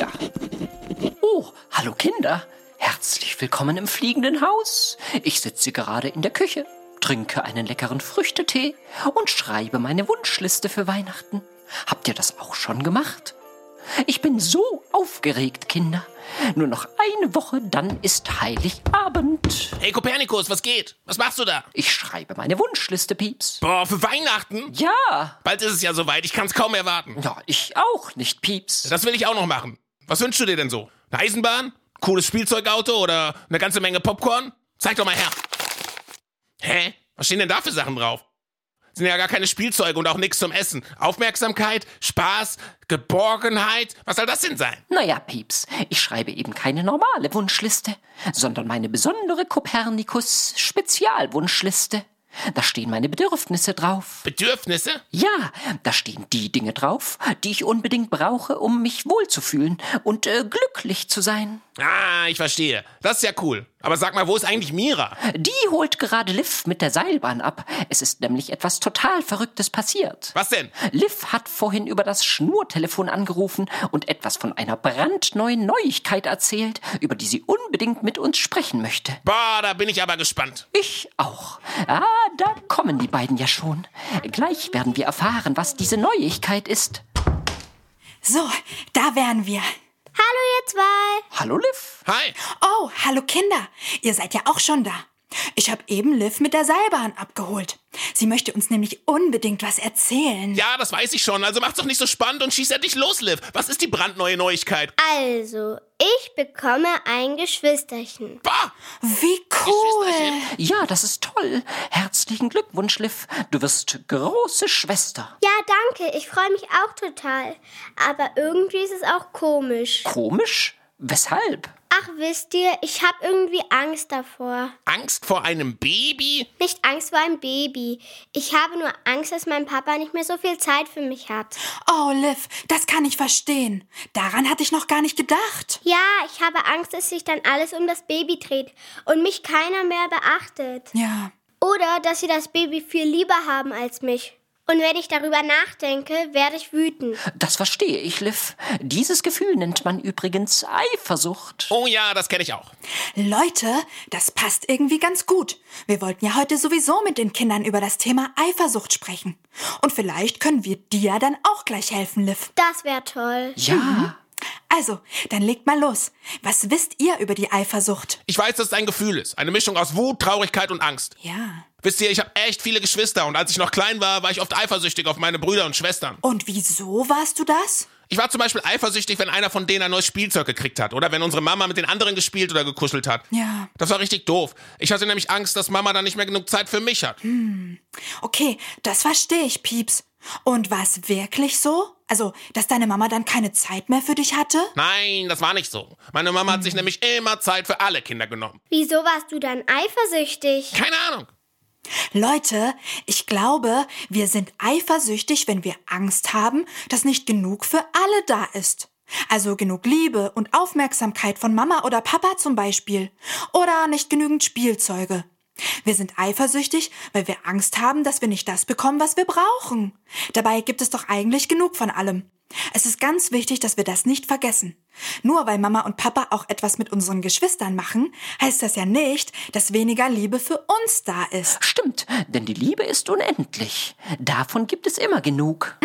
Ja. Oh, hallo Kinder. Herzlich willkommen im fliegenden Haus. Ich sitze gerade in der Küche, trinke einen leckeren Früchtetee und schreibe meine Wunschliste für Weihnachten. Habt ihr das auch schon gemacht? Ich bin so aufgeregt, Kinder. Nur noch eine Woche, dann ist Heiligabend. Hey Kopernikus, was geht? Was machst du da? Ich schreibe meine Wunschliste, Pieps. Boah, für Weihnachten? Ja. Bald ist es ja soweit, ich kann's kaum erwarten. Ja, ich auch nicht, Pieps. Das will ich auch noch machen. Was wünschst du dir denn so? Eine Eisenbahn? Cooles Spielzeugauto oder eine ganze Menge Popcorn? Zeig doch mal her. Hä? Was stehen denn da für Sachen drauf? Sind ja gar keine Spielzeuge und auch nichts zum Essen. Aufmerksamkeit, Spaß, Geborgenheit. Was soll das denn sein? Naja, Pieps, ich schreibe eben keine normale Wunschliste, sondern meine besondere Kopernikus-Spezialwunschliste. Da stehen meine Bedürfnisse drauf. Bedürfnisse? Ja, da stehen die Dinge drauf, die ich unbedingt brauche, um mich wohlzufühlen und äh, glücklich zu sein. Ah, ich verstehe. Das ist ja cool. Aber sag mal, wo ist eigentlich Mira? Die holt gerade Liv mit der Seilbahn ab. Es ist nämlich etwas total Verrücktes passiert. Was denn? Liv hat vorhin über das Schnurtelefon angerufen und etwas von einer brandneuen Neuigkeit erzählt, über die sie unbedingt mit uns sprechen möchte. Boah, da bin ich aber gespannt. Ich auch. Ah, da kommen die beiden ja schon. Gleich werden wir erfahren, was diese Neuigkeit ist. So, da wären wir. Hallo ihr zwei. Hallo, Liv. Hi. Oh, hallo Kinder. Ihr seid ja auch schon da. Ich habe eben Liv mit der Seilbahn abgeholt. Sie möchte uns nämlich unbedingt was erzählen. Ja, das weiß ich schon. Also mach's doch nicht so spannend und schieß endlich los, Liv. Was ist die brandneue Neuigkeit? Also, ich bekomme ein Geschwisterchen. Bah! Wie cool. Ja, das ist toll. Herzlichen Glückwunsch, Liv. Du wirst große Schwester. Ja, danke. Ich freue mich auch total. Aber irgendwie ist es auch komisch. Komisch? Weshalb? Ach, wisst ihr, ich habe irgendwie Angst davor. Angst vor einem Baby? Nicht Angst vor einem Baby. Ich habe nur Angst, dass mein Papa nicht mehr so viel Zeit für mich hat. Oh, Liv, das kann ich verstehen. Daran hatte ich noch gar nicht gedacht. Ja, ich habe Angst, dass sich dann alles um das Baby dreht und mich keiner mehr beachtet. Ja. Oder dass sie das Baby viel lieber haben als mich. Und wenn ich darüber nachdenke, werde ich wütend. Das verstehe ich, Liv. Dieses Gefühl nennt man übrigens Eifersucht. Oh ja, das kenne ich auch. Leute, das passt irgendwie ganz gut. Wir wollten ja heute sowieso mit den Kindern über das Thema Eifersucht sprechen. Und vielleicht können wir dir dann auch gleich helfen, Liv. Das wäre toll. Ja. Also, dann legt mal los. Was wisst ihr über die Eifersucht? Ich weiß, dass es ein Gefühl ist. Eine Mischung aus Wut, Traurigkeit und Angst. Ja. Wisst ihr, ich habe echt viele Geschwister und als ich noch klein war, war ich oft eifersüchtig auf meine Brüder und Schwestern. Und wieso warst du das? Ich war zum Beispiel eifersüchtig, wenn einer von denen ein neues Spielzeug gekriegt hat oder wenn unsere Mama mit den anderen gespielt oder gekuschelt hat. Ja. Das war richtig doof. Ich hatte nämlich Angst, dass Mama dann nicht mehr genug Zeit für mich hat. Okay, das verstehe ich, Pieps. Und war es wirklich so? Also, dass deine Mama dann keine Zeit mehr für dich hatte? Nein, das war nicht so. Meine Mama hat sich nämlich immer Zeit für alle Kinder genommen. Wieso warst du dann eifersüchtig? Keine Ahnung. Leute, ich glaube, wir sind eifersüchtig, wenn wir Angst haben, dass nicht genug für alle da ist. Also genug Liebe und Aufmerksamkeit von Mama oder Papa zum Beispiel. Oder nicht genügend Spielzeuge. Wir sind eifersüchtig, weil wir Angst haben, dass wir nicht das bekommen, was wir brauchen. Dabei gibt es doch eigentlich genug von allem. Es ist ganz wichtig, dass wir das nicht vergessen. Nur weil Mama und Papa auch etwas mit unseren Geschwistern machen, heißt das ja nicht, dass weniger Liebe für uns da ist. Stimmt, denn die Liebe ist unendlich. Davon gibt es immer genug.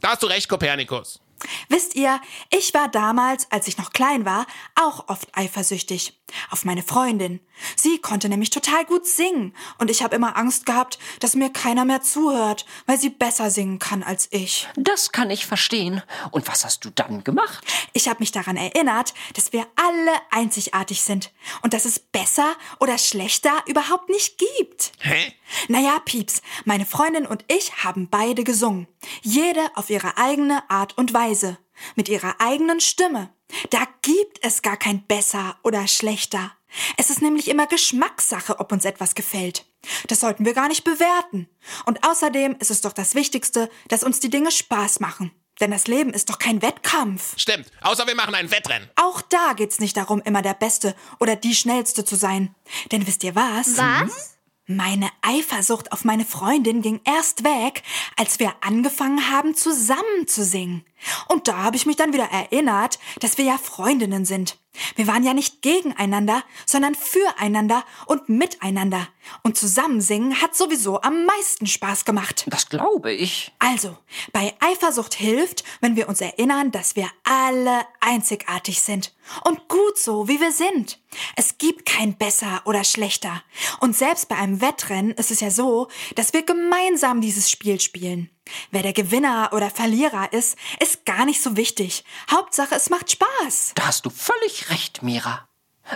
Da hast du recht, Kopernikus. Wisst ihr, ich war damals, als ich noch klein war, auch oft eifersüchtig. Auf meine Freundin. Sie konnte nämlich total gut singen. Und ich habe immer Angst gehabt, dass mir keiner mehr zuhört, weil sie besser singen kann als ich. Das kann ich verstehen. Und was hast du dann gemacht? Ich habe mich daran erinnert, dass wir alle einzigartig sind. Und dass es besser oder schlechter überhaupt nicht gibt. Hä? Naja, Pieps, meine Freundin und ich haben beide gesungen. Jede auf ihre eigene Art und Weise. Mit ihrer eigenen Stimme. Da gibt es gar kein besser oder schlechter. Es ist nämlich immer Geschmackssache, ob uns etwas gefällt. Das sollten wir gar nicht bewerten. Und außerdem ist es doch das Wichtigste, dass uns die Dinge Spaß machen. Denn das Leben ist doch kein Wettkampf. Stimmt. Außer wir machen ein Wettrennen. Auch da geht's nicht darum, immer der Beste oder die Schnellste zu sein. Denn wisst ihr was? Was? Meine Eifersucht auf meine Freundin ging erst weg, als wir angefangen haben, zusammen zu singen. Und da habe ich mich dann wieder erinnert, dass wir ja Freundinnen sind. Wir waren ja nicht gegeneinander, sondern füreinander und miteinander. Und zusammen singen hat sowieso am meisten Spaß gemacht. Das glaube ich. Also, bei Eifersucht hilft, wenn wir uns erinnern, dass wir alle einzigartig sind. Und gut so, wie wir sind. Es gibt kein besser oder schlechter. Und selbst bei einem Wettrennen ist es ja so, dass wir gemeinsam dieses Spiel spielen. Wer der Gewinner oder Verlierer ist, ist gar nicht so wichtig. Hauptsache, es macht Spaß. Da hast du völlig recht, Mira.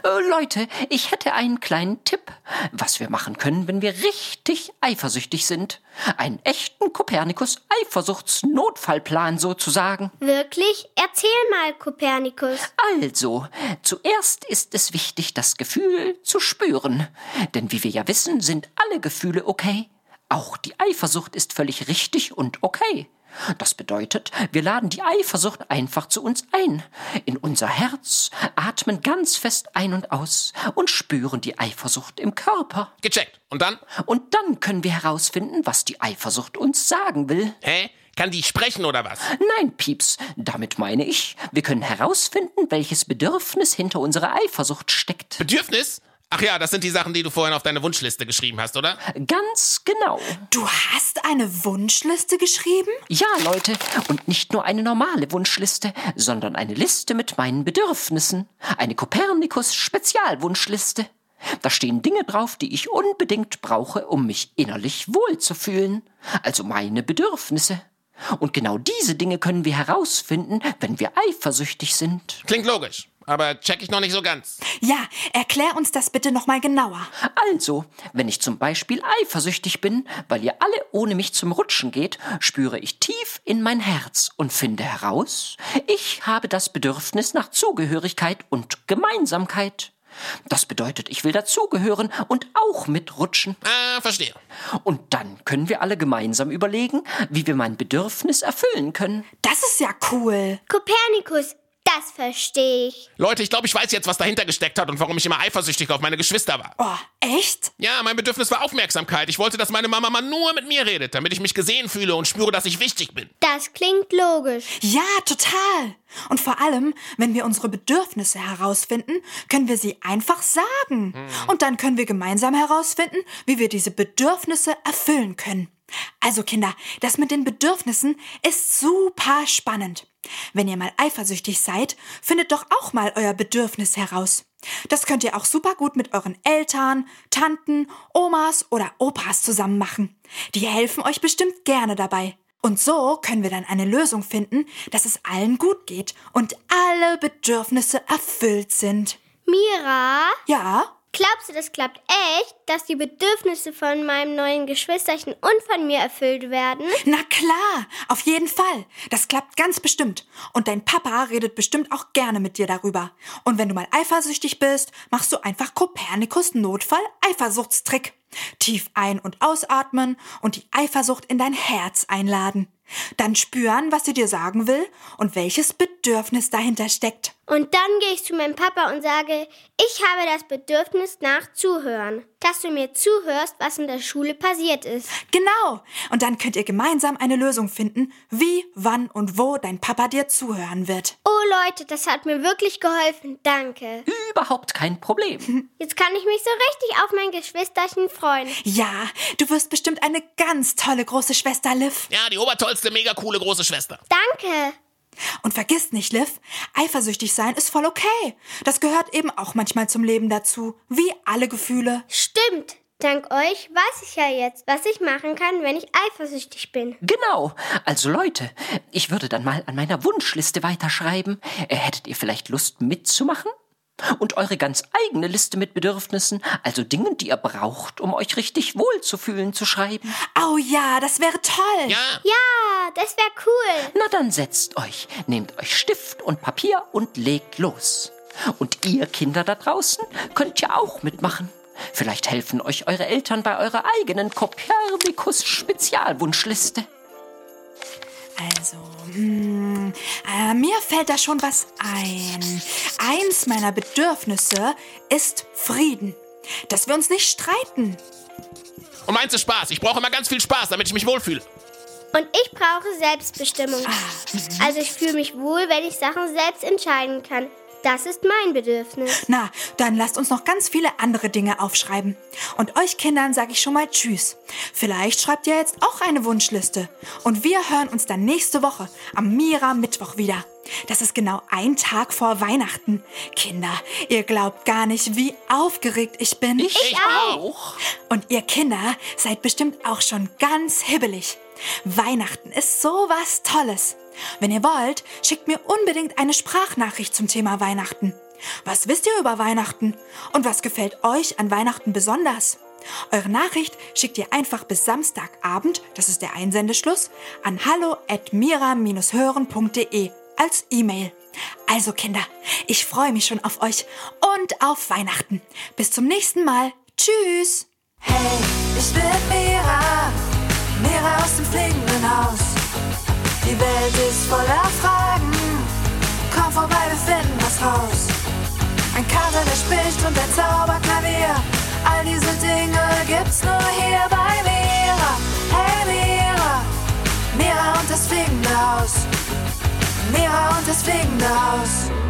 Äh, Leute, ich hätte einen kleinen Tipp, was wir machen können, wenn wir richtig eifersüchtig sind. Einen echten Kopernikus-Eifersuchts-Notfallplan sozusagen. Wirklich? Erzähl mal, Kopernikus. Also, zuerst ist es wichtig, das Gefühl zu spüren. Denn wie wir ja wissen, sind alle Gefühle okay. Auch die Eifersucht ist völlig richtig und okay. Das bedeutet, wir laden die Eifersucht einfach zu uns ein, in unser Herz, atmen ganz fest ein und aus und spüren die Eifersucht im Körper. Gecheckt. Und dann? Und dann können wir herausfinden, was die Eifersucht uns sagen will. Hä? Kann die sprechen oder was? Nein, Pieps, damit meine ich, wir können herausfinden, welches Bedürfnis hinter unserer Eifersucht steckt. Bedürfnis? Ach ja, das sind die Sachen, die du vorhin auf deine Wunschliste geschrieben hast, oder? Ganz genau. Du hast eine Wunschliste geschrieben? Ja, Leute, und nicht nur eine normale Wunschliste, sondern eine Liste mit meinen Bedürfnissen. Eine Kopernikus-Spezialwunschliste. Da stehen Dinge drauf, die ich unbedingt brauche, um mich innerlich wohlzufühlen. Also meine Bedürfnisse. Und genau diese Dinge können wir herausfinden, wenn wir eifersüchtig sind. Klingt logisch, aber check ich noch nicht so ganz. Ja, erklär uns das bitte nochmal genauer. Also, wenn ich zum Beispiel eifersüchtig bin, weil ihr alle ohne mich zum Rutschen geht, spüre ich tief in mein Herz und finde heraus, ich habe das Bedürfnis nach Zugehörigkeit und Gemeinsamkeit. Das bedeutet, ich will dazugehören und auch mitrutschen. Ah, verstehe. Und dann können wir alle gemeinsam überlegen, wie wir mein Bedürfnis erfüllen können. Das ist ja cool. Kopernikus, das verstehe ich. Leute, ich glaube, ich weiß jetzt, was dahinter gesteckt hat und warum ich immer eifersüchtig auf meine Geschwister war. Oh, echt? Ja, mein Bedürfnis war Aufmerksamkeit. Ich wollte, dass meine Mama mal nur mit mir redet, damit ich mich gesehen fühle und spüre, dass ich wichtig bin. Das klingt logisch. Ja, total. Und vor allem, wenn wir unsere Bedürfnisse herausfinden, können wir sie einfach sagen. Und dann können wir gemeinsam herausfinden, wie wir diese Bedürfnisse erfüllen können. Also Kinder, das mit den Bedürfnissen ist super spannend. Wenn ihr mal eifersüchtig seid, findet doch auch mal euer Bedürfnis heraus. Das könnt ihr auch super gut mit euren Eltern, Tanten, Omas oder Opas zusammen machen. Die helfen euch bestimmt gerne dabei. Und so können wir dann eine Lösung finden, dass es allen gut geht und alle Bedürfnisse erfüllt sind. Mira, Ja? Glaubst du, das klappt echt, dass die Bedürfnisse von meinem neuen Geschwisterchen und von mir erfüllt werden? Na klar, auf jeden Fall. Das klappt ganz bestimmt. Und dein Papa redet bestimmt auch gerne mit dir darüber. Und wenn du mal eifersüchtig bist, machst du einfach Kopernikus Notfall Eifersuchtstrick. Tief ein- und ausatmen und die Eifersucht in dein Herz einladen. Dann spüren, was sie dir sagen will und welches Bedürfnis dahinter steckt. Und dann gehe ich zu meinem Papa und sage, ich habe das Bedürfnis nach Zuhören. Dass du mir zuhörst, was in der Schule passiert ist. Genau. Und dann könnt ihr gemeinsam eine Lösung finden, wie, wann und wo dein Papa dir zuhören wird. Oh Leute, das hat mir wirklich geholfen. Danke. Überhaupt kein Problem. Jetzt kann ich mich so richtig auf mein Geschwisterchen freuen. Ja, du wirst bestimmt eine ganz tolle große Schwester, Liv. Ja, die obertollste, mega coole große Schwester. Danke. Und vergiss nicht, Liv, eifersüchtig sein ist voll okay. Das gehört eben auch manchmal zum Leben dazu, wie alle Gefühle. Stimmt. Dank euch weiß ich ja jetzt, was ich machen kann, wenn ich eifersüchtig bin. Genau. Also Leute, ich würde dann mal an meiner Wunschliste weiterschreiben. Äh, Hättet ihr vielleicht Lust mitzumachen? Und eure ganz eigene Liste mit Bedürfnissen, also Dingen, die ihr braucht, um euch richtig wohlzufühlen, zu schreiben. Oh ja, das wäre toll. Ja, Ja, das wäre cool. Na dann setzt euch, nehmt euch Stift und Papier und legt los. Und ihr Kinder da draußen könnt ja auch mitmachen. Vielleicht helfen euch eure Eltern bei eurer eigenen Kopernikus Spezialwunschliste. Also, hm, äh, mir fällt da schon was ein. Eins meiner Bedürfnisse ist Frieden. Dass wir uns nicht streiten. und meinst du Spaß? Ich brauche immer ganz viel Spaß, damit ich mich wohlfühle. Und ich brauche Selbstbestimmung. Also ich fühle mich wohl, wenn ich Sachen selbst entscheiden kann. Das ist mein Bedürfnis. Na, dann lasst uns noch ganz viele andere Dinge aufschreiben. Und euch Kindern sage ich schon mal Tschüss. Vielleicht schreibt ihr jetzt auch eine Wunschliste. Und wir hören uns dann nächste Woche am Mira Mittwoch wieder. Das ist genau ein Tag vor Weihnachten. Kinder, ihr glaubt gar nicht, wie aufgeregt ich bin. Ich, auch. Und ihr Kinder seid bestimmt auch schon ganz hibbelig. Weihnachten ist so was Tolles. Wenn ihr wollt, schickt mir unbedingt eine Sprachnachricht zum Thema Weihnachten. Was wisst ihr über Weihnachten? Und was gefällt euch an Weihnachten besonders? Eure Nachricht schickt ihr einfach bis Samstagabend, das ist der Einsendeschluss, an hallo@mira-hören.de als E-Mail. Also Kinder, ich freue mich schon auf euch und auf Weihnachten. Bis zum nächsten Mal. Tschüss. Hey, ich bin Mira, Mira aus dem fliegenden Welt ist voller Fragen, komm vorbei, wir finden was raus. Ein Kater, der spricht und ein Zauberklavier, all diese Dinge gibt's nur hier bei Mira. Hey Mira, Mira und das fliegende Haus. Mira und das fliegende Haus.